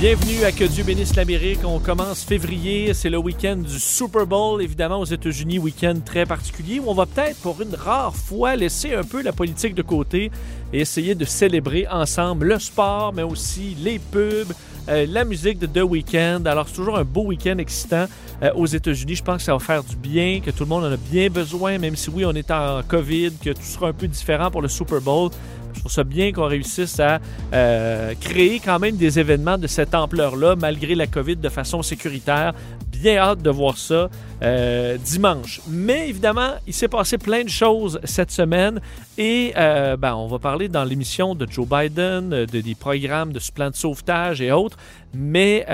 Bienvenue à Que Dieu bénisse l'Amérique. On commence février, c'est le week-end du Super Bowl, évidemment aux États-Unis, week-end très particulier où on va peut-être pour une rare fois laisser un peu la politique de côté et essayer de célébrer ensemble le sport, mais aussi les pubs, euh, la musique de The Weeknd. Alors c'est toujours un beau week-end excitant euh, aux États-Unis. Je pense que ça va faire du bien, que tout le monde en a bien besoin, même si oui, on est en COVID, que tout sera un peu différent pour le Super Bowl. Je trouve ça bien qu'on réussisse à euh, créer quand même des événements de cette ampleur-là, malgré la COVID, de façon sécuritaire. Bien hâte de voir ça euh, dimanche. Mais évidemment, il s'est passé plein de choses cette semaine et euh, ben, on va parler dans l'émission de Joe Biden, de, des programmes de ce plan de sauvetage et autres. Mais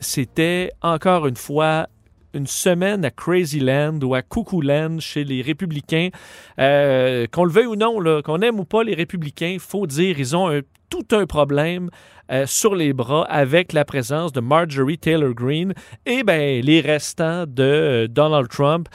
c'était encore une fois une semaine à Crazyland ou à Land chez les républicains. Euh, qu'on le veuille ou non, qu'on aime ou pas les républicains, faut dire, ils ont tout un problème euh, sur les bras avec la présence de Marjorie Taylor Greene et ben, les restants de euh, Donald Trump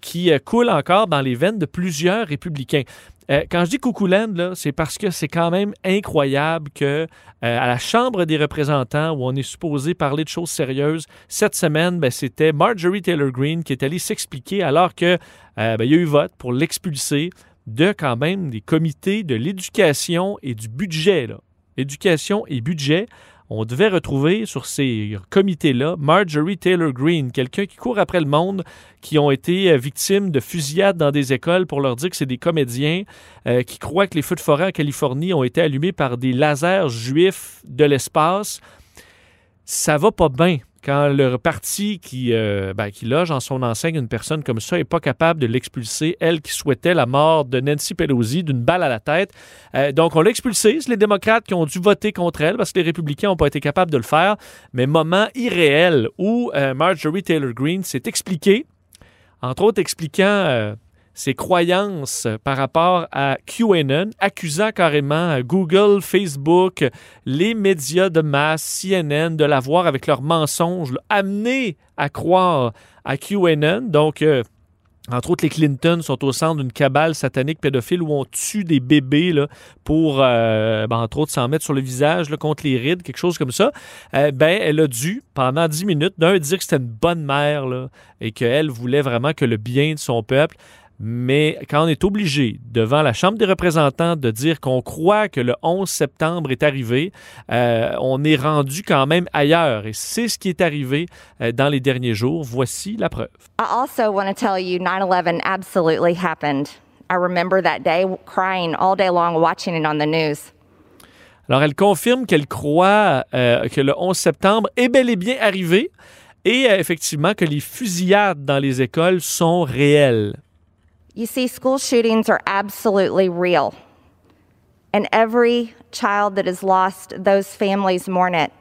qui coulent encore dans les veines de plusieurs républicains. Euh, quand je dis Coucouland, c'est parce que c'est quand même incroyable que euh, à la Chambre des représentants, où on est supposé parler de choses sérieuses, cette semaine, ben, c'était Marjorie Taylor Greene qui est allée s'expliquer alors que euh, ben, il y a eu vote pour l'expulser de quand même des comités de l'éducation et du budget. Éducation et budget on devait retrouver sur ces comités-là Marjorie Taylor Greene, quelqu'un qui court après le monde, qui ont été euh, victimes de fusillades dans des écoles pour leur dire que c'est des comédiens, euh, qui croient que les feux de forêt en Californie ont été allumés par des lasers juifs de l'espace. Ça va pas bien quand le parti qui, euh, ben, qui loge en son enseigne une personne comme ça n'est pas capable de l'expulser, elle qui souhaitait la mort de Nancy Pelosi d'une balle à la tête. Euh, donc, on l'a expulsée. C'est les démocrates qui ont dû voter contre elle parce que les républicains n'ont pas été capables de le faire. Mais moment irréel où euh, Marjorie Taylor Greene s'est expliquée, entre autres expliquant ses croyances par rapport à QAnon, accusant carrément Google, Facebook, les médias de masse, CNN, de l'avoir avec leurs mensonges, amené à croire à QAnon. Donc, euh, entre autres, les Clinton sont au centre d'une cabale satanique pédophile où on tue des bébés là, pour, euh, ben, entre autres, s'en mettre sur le visage contre les rides, quelque chose comme ça. Euh, ben, elle a dû, pendant dix minutes, d'un, dire que c'était une bonne mère et qu'elle voulait vraiment que le bien de son peuple. Mais quand on est obligé, devant la Chambre des représentants, de dire qu'on croit que le 11 septembre est arrivé, euh, on est rendu quand même ailleurs. Et c'est ce qui est arrivé euh, dans les derniers jours. Voici la preuve. I also want to tell you 9-11 absolutely happened. I remember that day crying all day long watching it on the news. Alors, elle confirme qu'elle croit euh, que le 11 septembre est bel et bien arrivé et effectivement que les fusillades dans les écoles sont réelles. You see, school shootings are absolutely real. And every child that is lost, those families mourn it.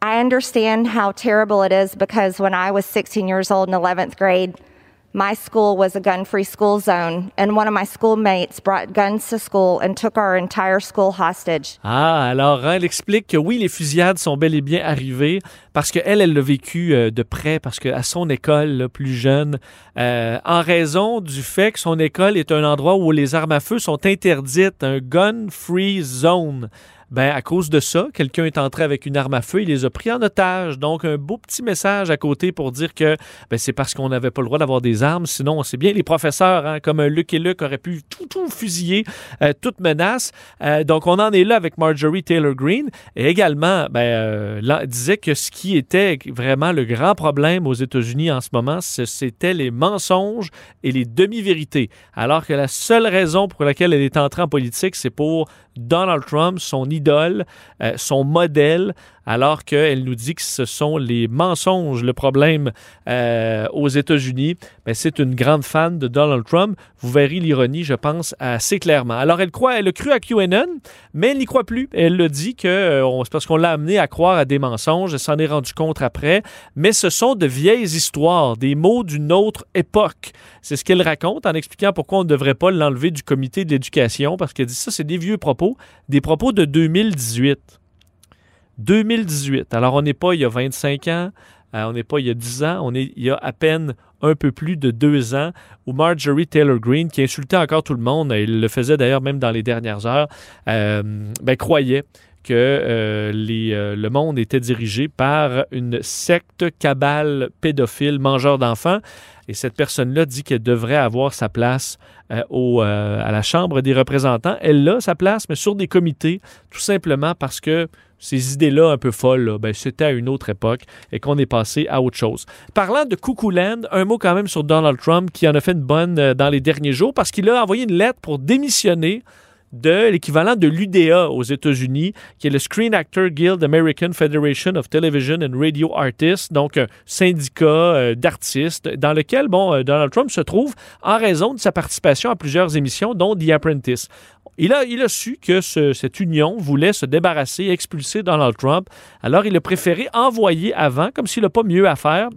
I understand how terrible it is because when I was 16 years old in 11th grade, my school was a gun free school zone, and one of my schoolmates brought guns to school and took our entire school hostage. Ah, alors elle explique que oui, les fusillades sont bel et bien arrivées parce qu'elle, elle l'a vécu euh, de près, parce qu'à son école, là, plus jeune, euh, en raison du fait que son école est un endroit où les armes à feu sont interdites, un gun free zone ben à cause de ça, quelqu'un est entré avec une arme à feu, il les a pris en otage. Donc un beau petit message à côté pour dire que ben, c'est parce qu'on n'avait pas le droit d'avoir des armes. Sinon, c'est bien les professeurs, hein, comme Luc et Luc auraient pu tout, tout fusiller, euh, toute menace. Euh, donc on en est là avec Marjorie Taylor Greene. Et également, ben, euh, disait que ce qui était vraiment le grand problème aux États-Unis en ce moment, c'était les mensonges et les demi-vérités. Alors que la seule raison pour laquelle elle est entrée en politique, c'est pour Donald Trump, son idole, euh, son modèle. alors qu'elle nous dit que ce sont les mensonges le problème euh, aux États-Unis. Mais c'est une grande fan de Donald Trump. Vous verrez l'ironie, je pense, assez clairement. Alors, elle croit, elle a cru à QAnon, mais elle n'y croit plus. Elle le dit que euh, c'est parce qu'on l'a amené à croire à des mensonges. Elle s'en est rendu compte après. Mais ce sont de vieilles histoires, des mots d'une autre époque. C'est ce qu'elle raconte en expliquant pourquoi on ne devrait pas l'enlever du comité de l'éducation, parce qu'elle dit ça, c'est des vieux propos, des propos de 2018. 2018. Alors, on n'est pas il y a 25 ans, euh, on n'est pas il y a 10 ans, on est il y a à peine un peu plus de deux ans, où Marjorie Taylor Greene, qui insultait encore tout le monde, il le faisait d'ailleurs même dans les dernières heures, euh, ben, croyait que euh, euh, le monde était dirigé par une secte cabale pédophile, mangeur d'enfants. Et cette personne-là dit qu'elle devrait avoir sa place euh, au, à la Chambre des représentants. Elle a sa place, mais sur des comités, tout simplement parce que ces idées-là un peu folles, ben, c'était à une autre époque et qu'on est passé à autre chose. Parlant de Land, un mot quand même sur Donald Trump qui en a fait une bonne dans les derniers jours parce qu'il a envoyé une lettre pour démissionner de l'équivalent de l'UDA aux États-Unis, qui est le Screen Actor Guild American Federation of Television and Radio Artists, donc un syndicat euh, d'artistes dans lequel bon, euh, Donald Trump se trouve en raison de sa participation à plusieurs émissions, dont The Apprentice. Il a, il a su que cette union voulait se débarrasser, expulser Donald Trump. Alors, il a préféré envoyer avant, comme s'il n'a pas mieux à faire,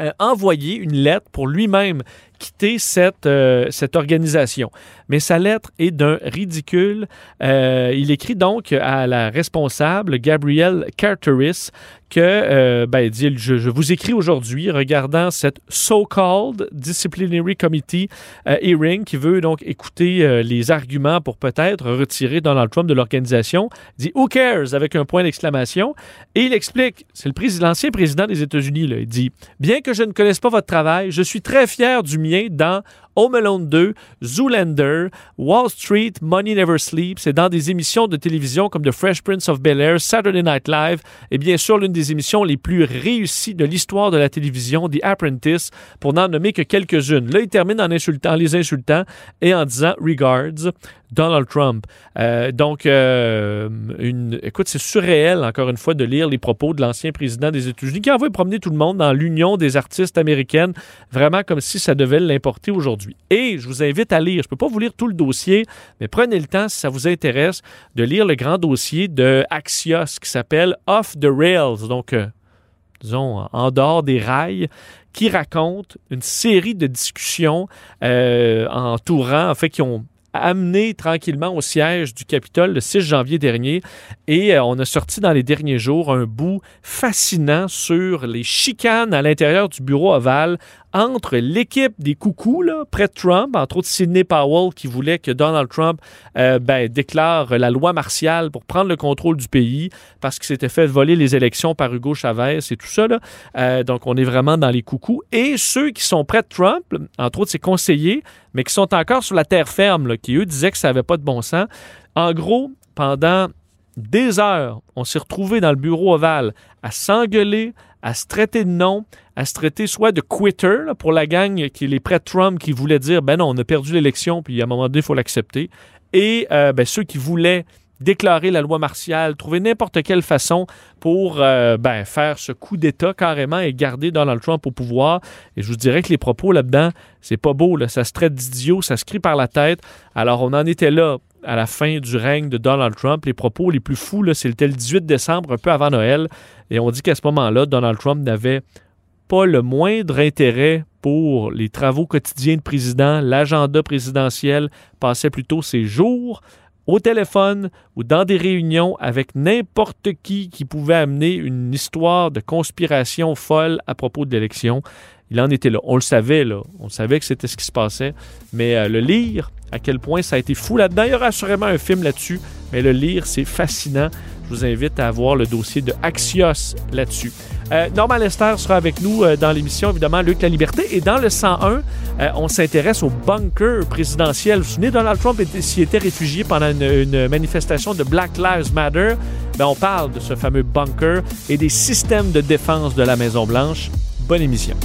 euh, envoyer une lettre pour lui-même quitter cette, euh, cette organisation. Mais sa lettre est d'un ridicule. Euh, il écrit donc à la responsable, Gabrielle Carteris, que, euh, ben, dit, je, je, vous écris aujourd'hui, regardant cette so-called Disciplinary Committee hearing qui veut donc écouter les arguments pour peut-être retirer Donald Trump de l'organisation, dit Who cares? avec un point d'exclamation. Et il explique, c'est l'ancien président des États-Unis, il dit Bien que je ne connaisse pas votre travail, je suis très fier du dans Home Alone 2, Zoolander, Wall Street, Money Never Sleeps. C'est dans des émissions de télévision comme The Fresh Prince of Bel Air, Saturday Night Live et bien sûr l'une des émissions les plus réussies de l'histoire de la télévision, The Apprentice, pour n'en nommer que quelques-unes. Là, il termine en insultant les insultants et en disant Regards. Donald Trump. Euh, donc, euh, une, écoute, c'est surréel, encore une fois, de lire les propos de l'ancien président des États-Unis qui a envoyé promener tout le monde dans l'Union des artistes américaines, vraiment comme si ça devait l'importer aujourd'hui. Et je vous invite à lire, je ne peux pas vous lire tout le dossier, mais prenez le temps, si ça vous intéresse, de lire le grand dossier de Axios qui s'appelle Off the Rails, donc, euh, disons, en dehors des rails, qui raconte une série de discussions entourant, en fait, qui ont amené tranquillement au siège du Capitole le 6 janvier dernier. Et euh, on a sorti dans les derniers jours un bout fascinant sur les chicanes à l'intérieur du bureau ovale entre l'équipe des coucous, là, près de Trump, entre autres Sidney Powell, qui voulait que Donald Trump euh, ben, déclare la loi martiale pour prendre le contrôle du pays parce qu'il s'était fait voler les élections par Hugo Chavez et tout ça. Euh, donc, on est vraiment dans les coucous. Et ceux qui sont près de Trump, entre autres ses conseillers, mais qui sont encore sur la terre ferme, qui eux disaient que ça n'avait pas de bon sens. En gros, pendant des heures, on s'est retrouvés dans le bureau ovale à s'engueuler, à se traiter de nom, à se traiter soit de quitter pour la gang qui les prêts Trump qui voulaient dire ben non, on a perdu l'élection, puis à un moment donné, il faut l'accepter. Et euh, ben, ceux qui voulaient déclarer la loi martiale, trouver n'importe quelle façon pour euh, ben, faire ce coup d'État carrément et garder Donald Trump au pouvoir. Et je vous dirais que les propos là-dedans, c'est pas beau, là. ça se traite d'idiot, ça se crie par la tête. Alors on en était là à la fin du règne de Donald Trump. Les propos les plus fous, c'était le 18 décembre, un peu avant Noël. Et on dit qu'à ce moment-là, Donald Trump n'avait pas le moindre intérêt pour les travaux quotidiens de président, l'agenda présidentiel, passait plutôt ses jours au téléphone ou dans des réunions avec n'importe qui qui pouvait amener une histoire de conspiration folle à propos de l'élection. Il en était là. On le savait, là. On savait que c'était ce qui se passait. Mais euh, le lire, à quel point ça a été fou là-dedans. Il y aura assurément un film là-dessus, mais le lire, c'est fascinant. Je vous invite à voir le dossier de Axios là-dessus. Euh, Norman Lester sera avec nous euh, dans l'émission, évidemment, Luc La Liberté. Et dans le 101, euh, on s'intéresse au bunker présidentiel. Vous vous souvenez, Donald Trump s'y était réfugié pendant une, manifestation de Black Lives Matter. Ben, on parle de ce fameux bunker et des systèmes de défense de la Maison-Blanche. Bonne émission.